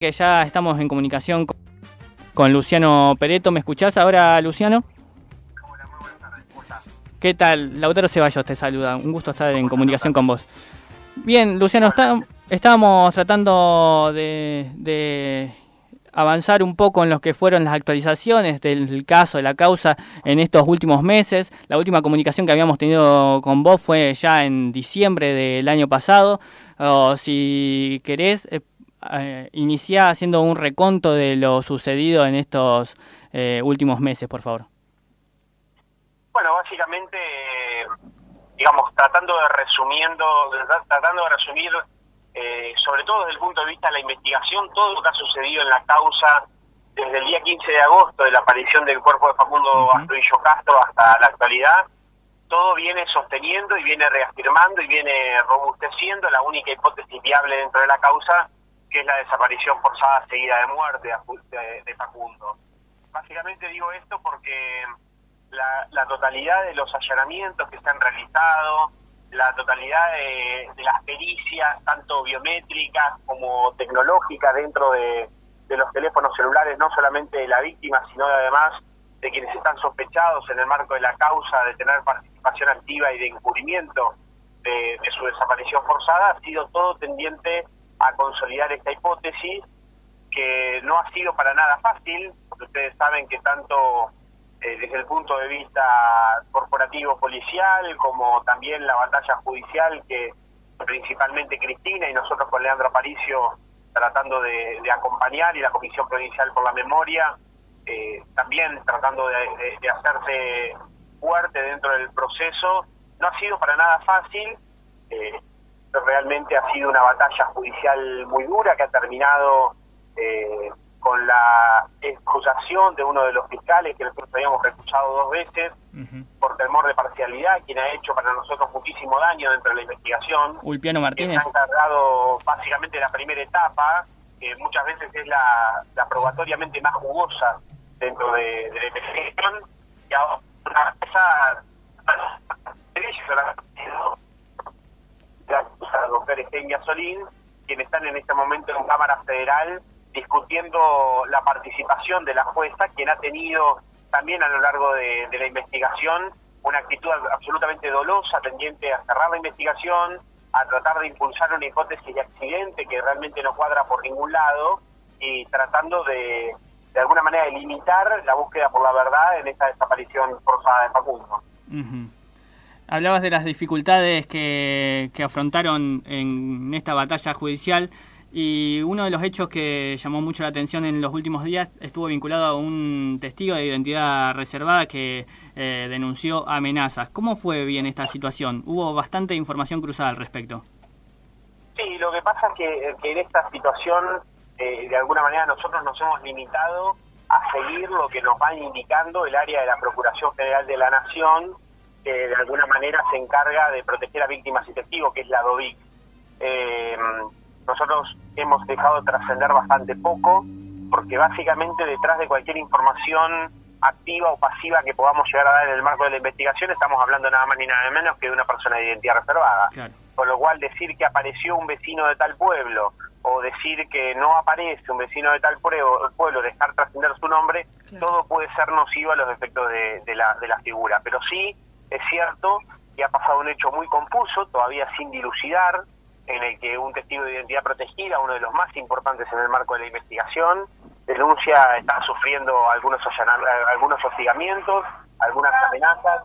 que ya estamos en comunicación con, Luciano Pereto. ¿Me escuchás ahora, Luciano? Hola, muy buenas tardes. ¿Cómo estás? ¿Qué tal? Lautaro Ceballos te saluda. Un gusto estar en comunicación con vos. Bien, Luciano, estábamos tratando de, avanzar un poco en lo que fueron las actualizaciones del caso, de la causa en estos últimos meses. La última comunicación que habíamos tenido con vos fue ya en diciembre del año pasado. Si querés, eh, iniciar haciendo un reconto de lo sucedido en estos eh, últimos meses, por favor. Bueno, básicamente, digamos, tratando de resumiendo, tratando de resumir, eh, sobre todo desde el punto de vista de la investigación, todo lo que ha sucedido en la causa desde el día 15 de agosto de la aparición del cuerpo de Facundo uh Castro hasta la actualidad, todo viene sosteniendo y viene reafirmando y viene robusteciendo la única hipótesis viable dentro de la causa, que es la desaparición forzada seguida de muerte de, Facundo. Básicamente digo esto porque la, totalidad de los allanamientos que se han realizado, la totalidad de, las pericias, tanto biométricas como tecnológicas dentro de, los teléfonos celulares, no solamente de la víctima, sino además de quienes están sospechados en el marco de la causa de tener participación activa y de encubrimiento de, de su desaparición forzada, ha sido todo tendiente a consolidar esta hipótesis que no ha sido para nada fácil, porque ustedes saben que tanto eh, desde el punto de vista corporativo policial como también la batalla judicial que principalmente Cristina y nosotros con Leandro Aparicio tratando de, acompañar y la Comisión Provincial por la Memoria eh, también tratando de, de, hacerse fuerte dentro del proceso, no ha sido para nada fácil. Eh, realmente ha sido una batalla judicial muy dura que ha terminado eh, con la excusación de uno de los fiscales que nosotros habíamos recusado dos veces por temor de parcialidad, quien ha hecho para nosotros muchísimo daño dentro de la investigación. Ulpiano Martínez. Que ha encargado básicamente la primera etapa, que muchas veces es la, probatoriamente más jugosa dentro de, la investigación, y ahora esa doctora Eugenia Solín, quienes están en este momento en Cámara Federal discutiendo la participación de la jueza, quien ha tenido también a lo largo de, la investigación una actitud absolutamente dolosa, tendiente a cerrar la investigación, a tratar de impulsar una hipótesis de accidente que realmente no cuadra por ningún lado y tratando de, de alguna manera, de limitar la búsqueda por la verdad en esta desaparición forzada de Facundo. Hablabas de las dificultades que, afrontaron en esta batalla judicial y uno de los hechos que llamó mucho la atención en los últimos días estuvo vinculado a un testigo de identidad reservada que eh, denunció amenazas. ¿Cómo fue bien esta situación? Hubo bastante información cruzada al respecto. Sí, lo que pasa es que, en esta situación, eh, de alguna manera, nosotros nos hemos limitado a seguir lo que nos va indicando el área de la Procuración Federal de la Nación que de alguna manera se encarga de proteger a víctimas y testigos, que es la DOVIC. Eh, nosotros hemos dejado de trascender bastante poco, porque básicamente detrás de cualquier información activa o pasiva que podamos llegar a dar en el marco de la investigación, estamos hablando nada más ni nada menos que de una persona de identidad reservada. Con lo cual decir que apareció un vecino de tal pueblo o decir que no aparece un vecino de tal pueblo, dejar trascender su nombre, todo puede ser nocivo a los efectos de, de, la, de la figura. Pero sí es cierto que ha pasado un hecho muy confuso, todavía sin dilucidar, en el que un testigo de identidad protegida, uno de los más importantes en el marco de la investigación, denuncia está sufriendo algunos algunos hostigamientos, algunas amenazas,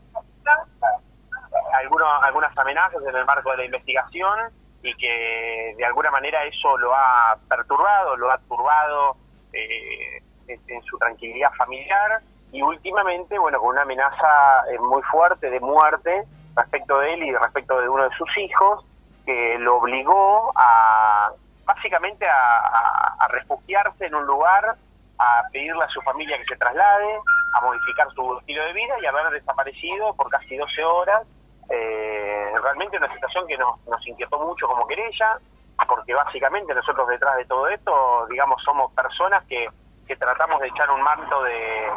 algunos, algunas amenazas en el marco de la investigación y que de alguna manera eso lo ha perturbado, lo ha turbado eh, en su tranquilidad familiar y últimamente, bueno, con una amenaza eh, muy fuerte de muerte respecto de él y respecto de uno de sus hijos, que lo obligó a básicamente a, refugiarse en un lugar, a pedirle a su familia que se traslade, a modificar su estilo de vida y haber desaparecido por casi 12 horas. Eh, realmente una situación que nos, nos inquietó mucho como querella, porque básicamente nosotros detrás de todo esto, digamos, somos personas que, que tratamos de echar un manto de,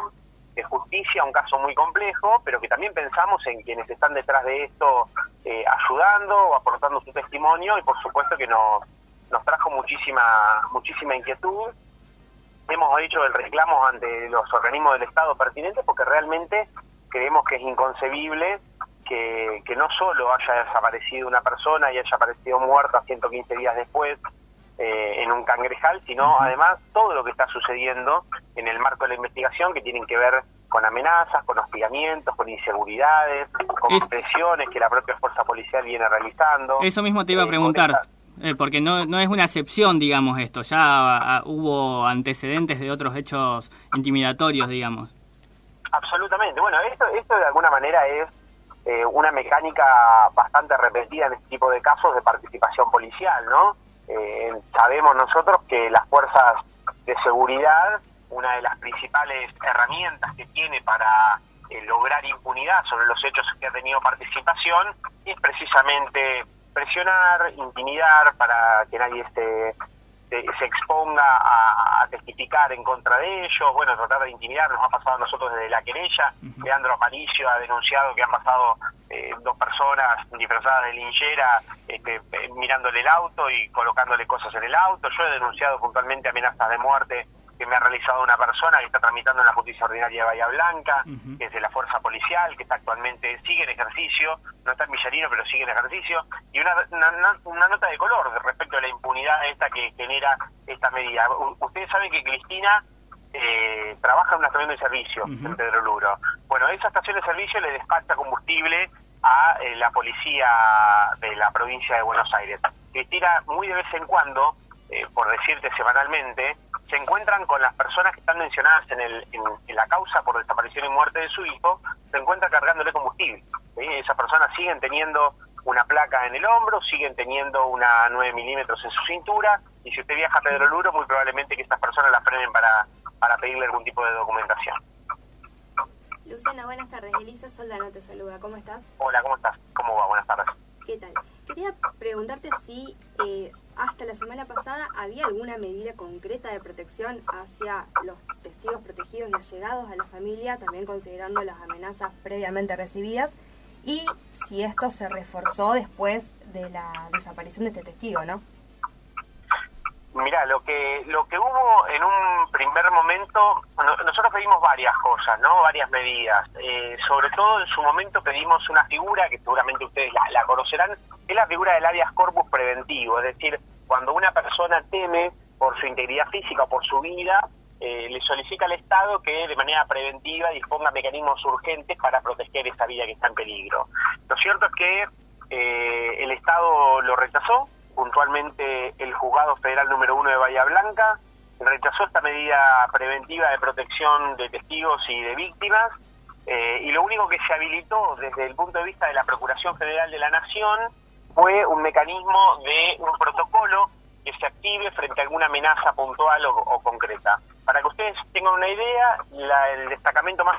de justicia, un caso muy complejo, pero que también pensamos en quienes están detrás de esto eh, ayudando o aportando su testimonio y por supuesto que nos, nos trajo muchísima, muchísima inquietud. Hemos hecho el reclamo ante los organismos del Estado pertinentes porque realmente creemos que es inconcebible que, que no solo haya desaparecido una persona y haya aparecido muerta 115 días después, eh, en un cangrejal, sino además todo lo que está sucediendo en el marco de la investigación que tienen que ver con amenazas, con hostigamientos, con inseguridades, con presiones que la propia fuerza policial viene realizando. Eso mismo te iba a eh, preguntar. Eh, porque no, no es una excepción, digamos, esto. Ya hubo antecedentes de otros hechos intimidatorios, digamos. Absolutamente. Bueno, esto, esto de alguna manera es una mecánica bastante repetida en este tipo de casos de participación policial, ¿no? Eh, sabemos nosotros que las fuerzas de seguridad, una de las principales herramientas que tiene para eh, lograr impunidad sobre los hechos que ha tenido participación, es precisamente presionar, intimidar para que nadie esté se exponga a, testificar en contra de ellos, bueno, tratar de intimidar, nos ha pasado a nosotros desde la querella, Leandro Aparicio ha denunciado que han pasado eh, dos personas disfrazadas de linchera este, eh, mirándole el auto y colocándole cosas en el auto, yo he denunciado puntualmente amenazas de muerte que me ha realizado una persona que está tramitando en la justicia ordinaria de Bahía Blanca, que es de la fuerza policial, que está actualmente, sigue en ejercicio, no está en Villarino, pero sigue en ejercicio, y una, una, nota de color respecto a la impunidad esta que genera esta medida. ustedes saben que Cristina eh, trabaja en una estación de servicio en Pedro Luro. Bueno, esa estación de servicio le despacha combustible a eh, la policía de la provincia de Buenos Aires. Cristina, muy de vez en cuando, eh, por decirte semanalmente, se encuentran con las personas que están mencionadas en, el, en, la causa por desaparición y muerte de su hijo, se encuentra cargándole combustible. Esas personas siguen teniendo una placa en el hombro, siguen teniendo una 9 milímetros en su cintura, y si usted viaja a Pedro Luro, muy probablemente que estas personas la frenen para, para pedirle algún tipo de documentación. Luciana, buenas tardes. Elisa Soldano te saluda. ¿Cómo estás? Hola, ¿cómo estás? ¿Cómo va? Buenas tardes. ¿Qué tal? Quería preguntarte si eh, hasta la semana pasada había alguna medida concreta de protección hacia los testigos protegidos y allegados a la familia, también considerando las amenazas previamente recibidas, y si esto se reforzó después de la desaparición de este testigo, ¿no? Mira, lo que lo que hubo en un primer momento, nosotros pedimos varias cosas, ¿no? Varias medidas. Eh, sobre todo en su momento pedimos una figura que seguramente ustedes la, conocerán, es la figura del habeas corpus preventivo, es decir, cuando una persona teme por su integridad física o por su vida, eh, le solicita al Estado que de manera preventiva disponga mecanismos urgentes para proteger esa vida que está en peligro. Lo cierto es que eh, el Estado lo rechazó, puntualmente el juzgado federal número uno de Bahía Blanca rechazó esta medida preventiva de protección de testigos y de víctimas eh, y lo único que se habilitó desde el punto de vista de la Procuración Federal de la Nación fue un mecanismo de un protocolo que se active frente a alguna amenaza puntual o, concreta. Para que ustedes tengan una idea, el destacamento más,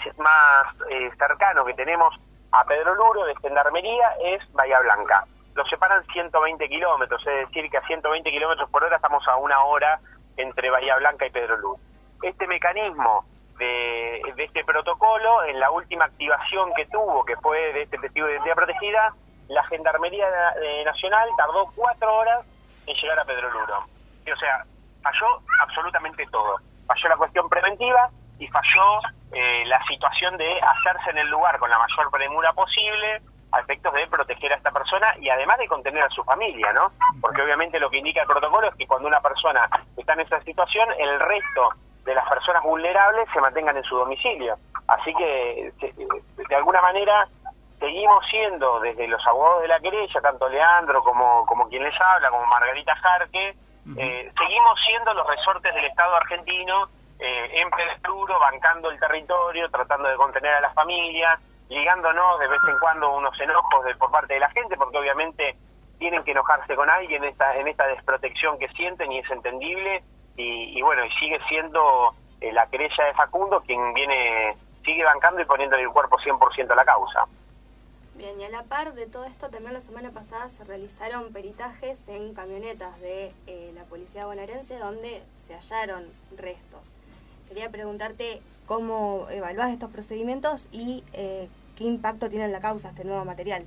eh, cercano que tenemos a Pedro Luro de Gendarmería es Bahía Blanca lo separan 120 kilómetros, es decir, que a 120 kilómetros por hora estamos a una hora entre Bahía Blanca y Pedro Luz. Este mecanismo de, este protocolo, en la última activación que tuvo, que fue de este testigo de identidad protegida, la Gendarmería Nacional tardó cuatro horas en llegar a Pedro Luro. o sea, falló absolutamente todo. Falló la cuestión preventiva y falló eh, la situación de hacerse en el lugar con la mayor premura posible, a efectos de proteger a esta persona y además de contener a su familia, ¿no? Porque obviamente lo que indica el protocolo es que cuando una persona está en esa situación, el resto de las personas vulnerables se mantengan en su domicilio. Así que, de alguna manera, seguimos siendo, desde los abogados de la querella, tanto Leandro como, como quien les habla, como Margarita Jarque, eh, seguimos siendo los resortes del Estado argentino eh, en Pedro, bancando el territorio, tratando de contener a las familias, ligándonos de vez en cuando unos enojos de, por parte de la gente, porque obviamente tienen que enojarse con alguien en esta, en esta desprotección que sienten y es entendible, y, bueno, y sigue siendo eh, la querella de Facundo quien viene, sigue bancando y poniéndole el cuerpo 100% a la causa. Bien, y a la par de todo esto, también la semana pasada se realizaron peritajes en camionetas de eh, la policía bonaerense donde se hallaron restos. Quería preguntarte cómo evaluás estos procedimientos y eh, qué impacto tiene en la causa este nuevo material.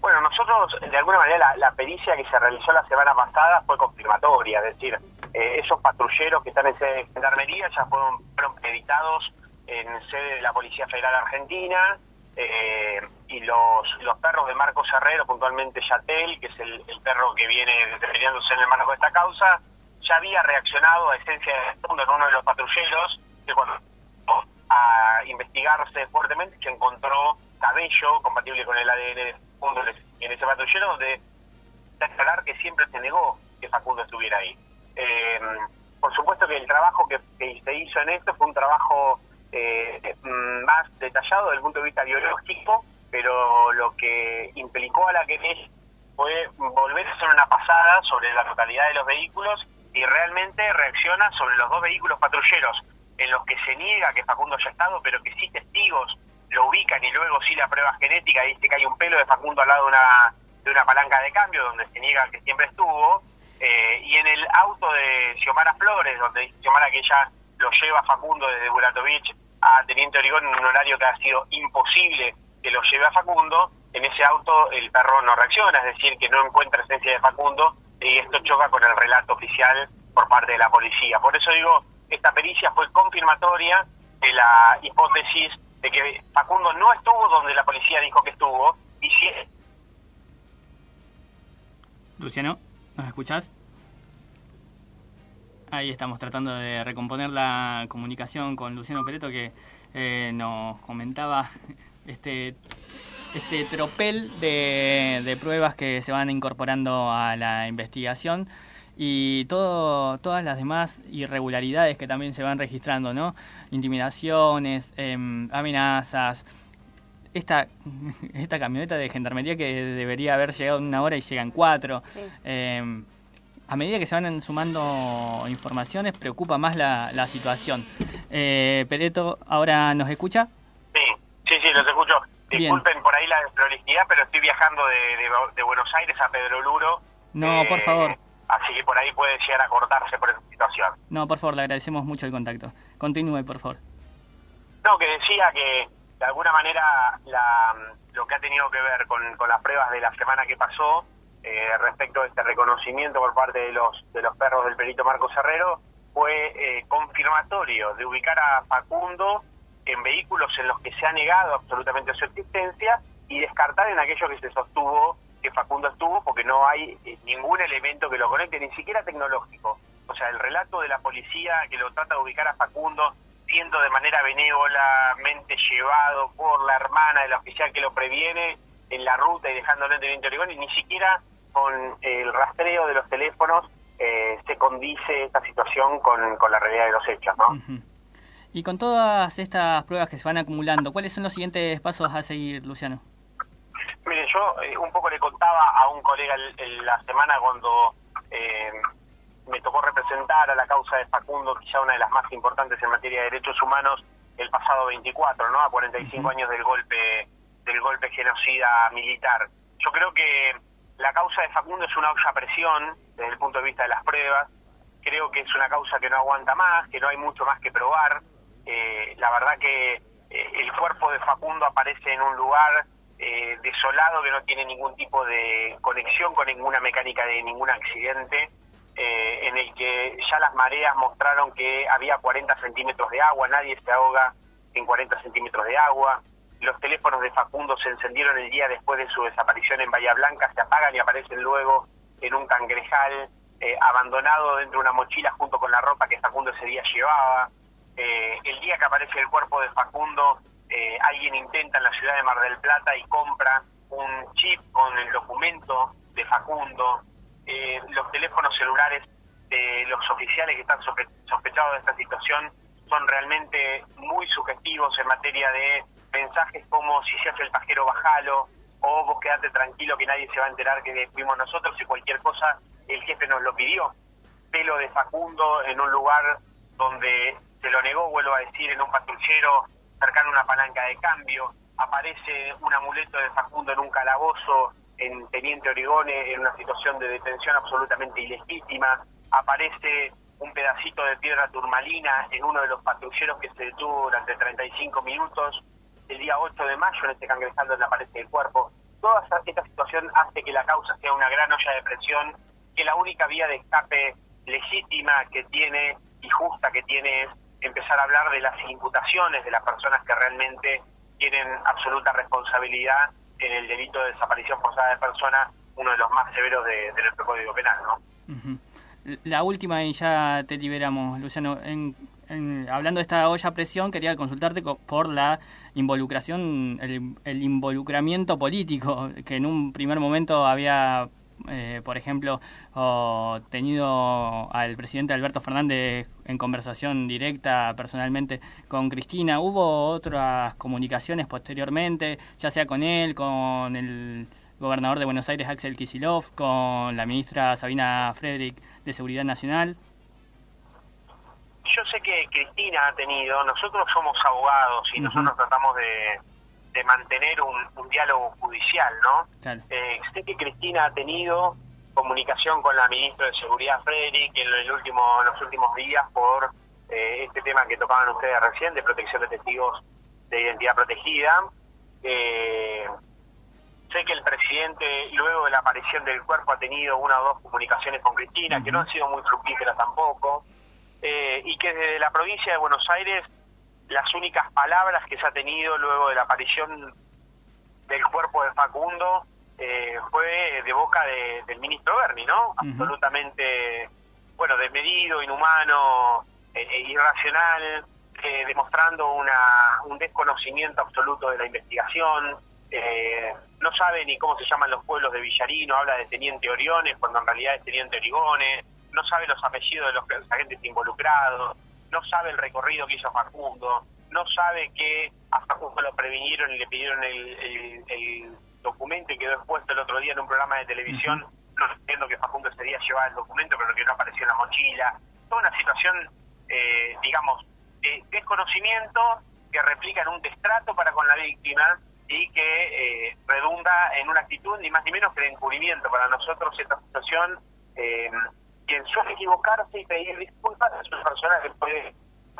Bueno, nosotros, de alguna manera, la, pericia que se realizó la semana pasada fue confirmatoria, es decir, eh, esos patrulleros que están en sede de gendarmería ya fueron, fueron editados en sede de la Policía Federal Argentina, eh, y los, los perros de Marcos Herrero, puntualmente Yatel, que es el, perro que viene determinándose en el marco de esta causa, ya había reaccionado a esencia de fondo en uno de los patrulleros, que cuando a investigarse fuertemente se encontró cabello compatible con el ADN de Facundo en ese patrullero, donde aclarar que siempre se negó que Facundo estuviera ahí. Eh, por supuesto que el trabajo que, que se hizo en esto fue un trabajo eh, más detallado desde el punto de vista biológico, pero lo que implicó a la querella fue volver a hacer una pasada sobre la totalidad de los vehículos y realmente reacciona sobre los dos vehículos patrulleros en los que se niega que Facundo haya estado, pero que sí testigos lo ubican y luego sí la prueba genética dice que hay un pelo de Facundo al lado de una, de una palanca de cambio donde se niega que siempre estuvo, eh, y en el auto de Xiomara Flores, donde dice Xiomara que ella lo lleva Facundo desde Buratovich a Teniente Origón en un horario que ha sido imposible que lo lleve a Facundo, en ese auto el perro no reacciona, es decir, que no encuentra esencia de Facundo y esto choca con el relato oficial por parte de la policía. Por eso digo, esta pericia fue confirmatoria de la hipótesis de que Facundo no estuvo donde la policía dijo que estuvo y si... Luciano, ¿nos escuchás? Ahí estamos tratando de recomponer la comunicación con Luciano Pereto que eh, nos comentaba este este tropel de, de, pruebas que se van incorporando a la investigación y todo, todas las demás irregularidades que también se van registrando, ¿no? Intimidaciones, em, amenazas. Esta, esta camioneta de gendarmería que debería haber llegado en una hora y llega en cuatro. Em, a medida que se van sumando informaciones, preocupa más la, la situación. Eh, Pereto, ¿ahora nos escucha? Sí, sí, sí, los escucho. Disculpen por ahí la desprolijidad, pero estoy viajando de, de, Buenos Aires a Pedro Luro. No, por favor. Eh, así que por ahí puede llegar a cortarse por esa situación. No, por favor, le agradecemos mucho el contacto. Continúe, por favor. No, que decía que de alguna manera la, lo que ha tenido que ver con, con las pruebas de la semana que pasó eh, respecto a este reconocimiento por parte de los, de los perros del perito Marcos Herrero fue eh, confirmatorio de ubicar a Facundo en vehículos en los que se ha negado absolutamente su existencia y descartar en aquello que se sostuvo que Facundo estuvo porque no hay eh, ningún elemento que lo conecte, ni siquiera tecnológico. O sea, el relato de la policía que lo trata de ubicar a Facundo siendo de manera benévolamente llevado por la hermana del oficial que lo previene en la ruta y dejándolo en Origón y ni siquiera con el rastreo de los teléfonos eh, se condice esta situación con, la realidad de los hechos, ¿no? Y con todas estas pruebas que se van acumulando, ¿cuáles son los siguientes pasos a seguir, Luciano? Mire, yo eh, un poco le contaba a un colega la semana cuando eh, me tocó representar a la causa de Facundo, quizá una de las más importantes en materia de derechos humanos, el pasado 24, ¿no? A 45 años del golpe del golpe genocida militar. Yo creo que la causa de Facundo es una olla presión desde el punto de vista de las pruebas. Creo que es una causa que no aguanta más, que no hay mucho más que probar. Eh, la verdad que eh, el cuerpo de Facundo aparece en un lugar eh, desolado que no tiene ningún tipo de conexión con ninguna mecánica de ningún accidente, en el que ya las mareas mostraron que había 40 centímetros de agua, nadie se ahoga en 40 centímetros de agua los teléfonos de Facundo se encendieron el día después de su desaparición en Bahía Blanca, se apagan y aparecen luego en un cangrejal eh, abandonado dentro de una mochila junto con la ropa que Facundo ese día llevaba. Eh, el día que aparece el cuerpo de Facundo, eh, alguien intenta en la ciudad de Mar del Plata y compra un chip con el documento de Facundo. los teléfonos celulares de los oficiales que están sospechados de esta situación son realmente muy sugestivos en materia de mensajes como si se hace el pajero bajalo o vos quedate tranquilo que nadie se va a enterar que fuimos nosotros y cualquier cosa el jefe nos lo pidió. Pelo de Facundo en un lugar donde se lo negó, vuelvo a decir, en un patrullero cercano a una palanca de cambio. Aparece un amuleto de Facundo en un calabozo en Teniente Origone en una situación de detención absolutamente ilegítima. Aparece un pedacito de piedra turmalina en uno de los patrulleros que se detuvo durante 35 minutos el día 8 de mayo en este cangrejal donde aparece el cuerpo. toda esta situación hace que la causa sea una gran olla de presión, que la única vía de escape legítima que tiene y justa que tiene es empezar a hablar de las imputaciones de las personas que realmente tienen absoluta responsabilidad en el delito de desaparición forzada de personas, uno de los más severos de, nuestro Código Penal, ¿no? La última y ya te liberamos, Luciano. En, hablando de esta olla presión, quería consultarte por la involucración, el, involucramiento político que en un primer momento había eh, por ejemplo, tenido al presidente Alberto Fernández en conversación directa personalmente con Cristina. ¿Hubo otras comunicaciones posteriormente, ya sea con él, con el gobernador de Buenos Aires, Axel Kisilov, con la ministra Sabina Frederick de Seguridad Nacional? Yo sé que Cristina ha tenido, nosotros somos abogados y nosotros tratamos de, mantener un, diálogo judicial, ¿no? Eh, sé que Cristina ha tenido comunicación con la ministra de Seguridad Frederick en, el último, los últimos días por eh, este tema que tocaban ustedes recién de protección de testigos de identidad protegida. Eh, sé que el presidente, luego de la aparición del cuerpo, ha tenido una o dos comunicaciones con Cristina, que no han sido muy fructíferas tampoco, eh, y que desde la provincia de Buenos Aires las únicas palabras que se ha tenido luego de la aparición del cuerpo de Facundo eh, fue de boca del ministro Berni, ¿no? Absolutamente, bueno, desmedido, inhumano, eh, e irracional, demostrando una, un desconocimiento absoluto de la investigación, eh, no sabe ni cómo se llaman los pueblos de Villarino, habla de Teniente Oriones cuando en realidad es Teniente Origones, no sabe los apellidos de los agentes involucrados, no sabe el recorrido que hizo Facundo, no sabe que a Facundo lo previnieron y le pidieron el, documento y quedó expuesto el otro día en un programa de televisión, no entiendo que Facundo ese día llevaba el documento pero que no apareció en la mochila, toda una situación, eh, digamos, de desconocimiento que replica en un destrato para con la víctima y que eh, redunda en una actitud ni más ni menos que de encubrimiento. Para nosotros esta situación. Eh, quien suele equivocarse y pedir disculpas es una persona que puede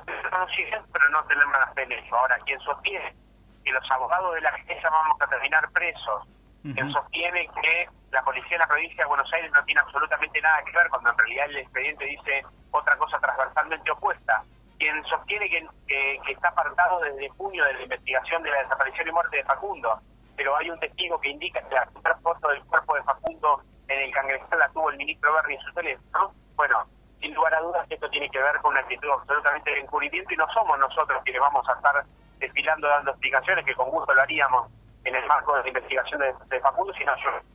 tener pero no tener malas eso. Ahora, quien sostiene que los abogados de la justicia vamos a terminar presos, quien sostiene que la policía de la provincia de Buenos Aires no tiene absolutamente nada que ver cuando en realidad el expediente dice otra cosa transversalmente opuesta, quien sostiene que, que, está apartado desde junio de la investigación de la desaparición y muerte de Facundo, pero hay un testigo que indica que la foto del cuerpo de Facundo en el Cangrejo la tuvo el ministro Berri en su teléfono. Bueno, sin lugar a dudas esto tiene que ver con una actitud absolutamente de encubrimiento y no somos nosotros quienes vamos a estar desfilando dando explicaciones, que con gusto lo haríamos en el marco de la investigación de, Facundo, sino yo